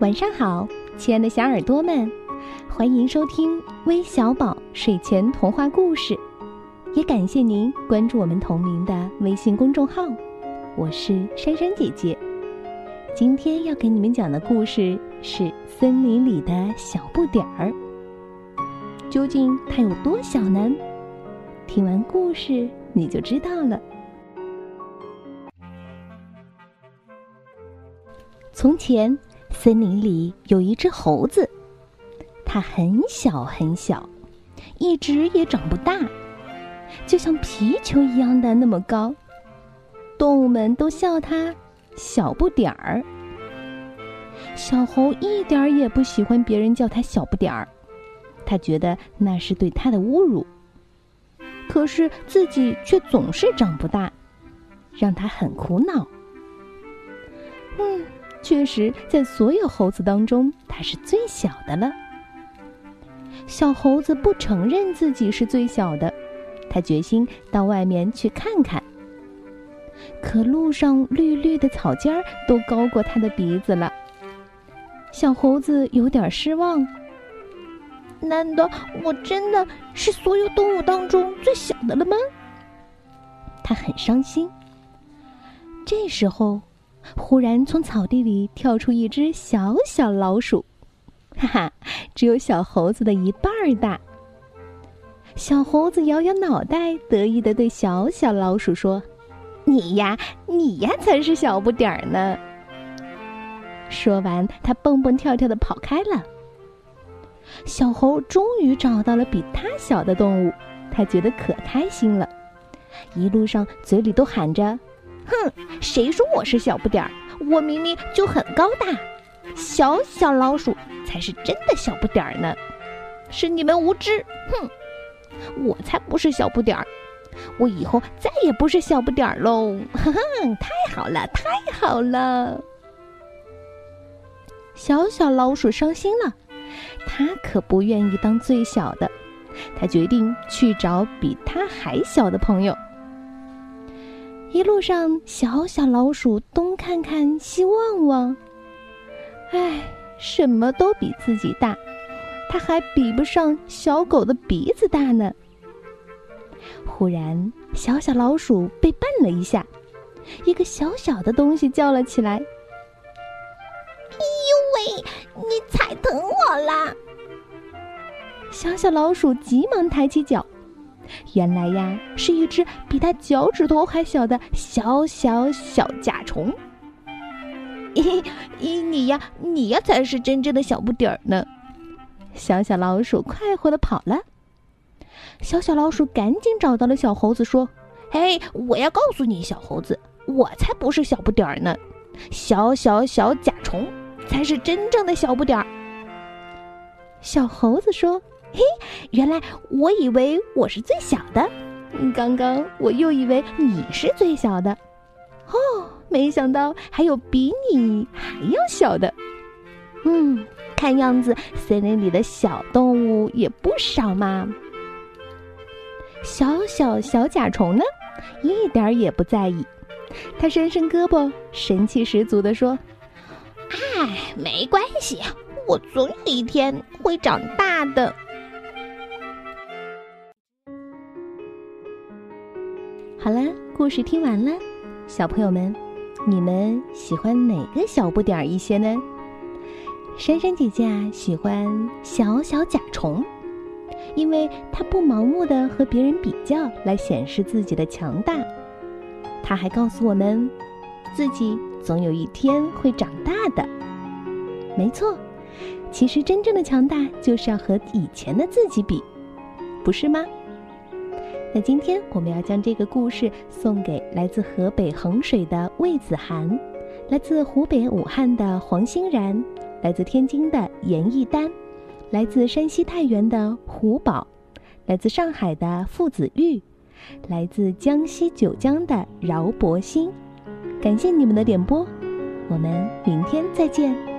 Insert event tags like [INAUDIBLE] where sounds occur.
晚上好，亲爱的小耳朵们，欢迎收听微小宝睡前童话故事，也感谢您关注我们同名的微信公众号。我是珊珊姐姐，今天要给你们讲的故事是《森林里的小不点儿》。究竟它有多小呢？听完故事你就知道了。从前。森林里有一只猴子，它很小很小，一直也长不大，就像皮球一样的那么高。动物们都笑它小不点儿。小猴一点儿也不喜欢别人叫它小不点儿，他觉得那是对他的侮辱。可是自己却总是长不大，让他很苦恼。嗯。确实，在所有猴子当中，它是最小的了。小猴子不承认自己是最小的，他决心到外面去看看。可路上绿绿的草尖儿都高过他的鼻子了，小猴子有点失望。难道我真的是所有动物当中最小的了吗？他很伤心。这时候。忽然，从草地里跳出一只小小老鼠，哈哈，只有小猴子的一半大。小猴子摇摇脑袋，得意的对小小老鼠说：“你呀，你呀，才是小不点儿呢。”说完，他蹦蹦跳跳的跑开了。小猴终于找到了比它小的动物，他觉得可开心了，一路上嘴里都喊着。哼，谁说我是小不点儿？我明明就很高大，小小老鼠才是真的小不点儿呢。是你们无知，哼！我才不是小不点儿，我以后再也不是小不点儿喽！哈哈，太好了，太好了！小小老鼠伤心了，它可不愿意当最小的，它决定去找比它还小的朋友。一路上，小小老鼠东看看西望望，唉，什么都比自己大，它还比不上小狗的鼻子大呢。忽然，小小老鼠被绊了一下，一个小小的东西叫了起来：“哎呦喂，你踩疼我啦！”小小老鼠急忙抬起脚。原来呀，是一只比它脚趾头还小的小小小甲虫。咦 [LAUGHS] 咦，你呀，你呀，才是真正的小不点儿呢！小小老鼠快活的跑了。小小老鼠赶紧找到了小猴子，说：“嘿，我要告诉你，小猴子，我才不是小不点儿呢，小小小甲虫才是真正的小不点儿。”小猴子说。嘿，原来我以为我是最小的，刚刚我又以为你是最小的，哦，没想到还有比你还要小的。嗯，看样子森林里的小动物也不少嘛。小小小甲虫呢，一点儿也不在意，他伸伸胳膊，神气十足的说：“哎，没关系，我总有一天会长大的。”好了，故事听完了，小朋友们，你们喜欢哪个小不点儿一些呢？珊珊姐姐啊，喜欢小小甲虫，因为它不盲目的和别人比较来显示自己的强大。它还告诉我们，自己总有一天会长大的。没错，其实真正的强大就是要和以前的自己比，不是吗？那今天我们要将这个故事送给来自河北衡水的魏子涵，来自湖北武汉的黄欣然，来自天津的严艺丹，来自山西太原的胡宝，来自上海的付子玉，来自江西九江的饶博新。感谢你们的点播，我们明天再见。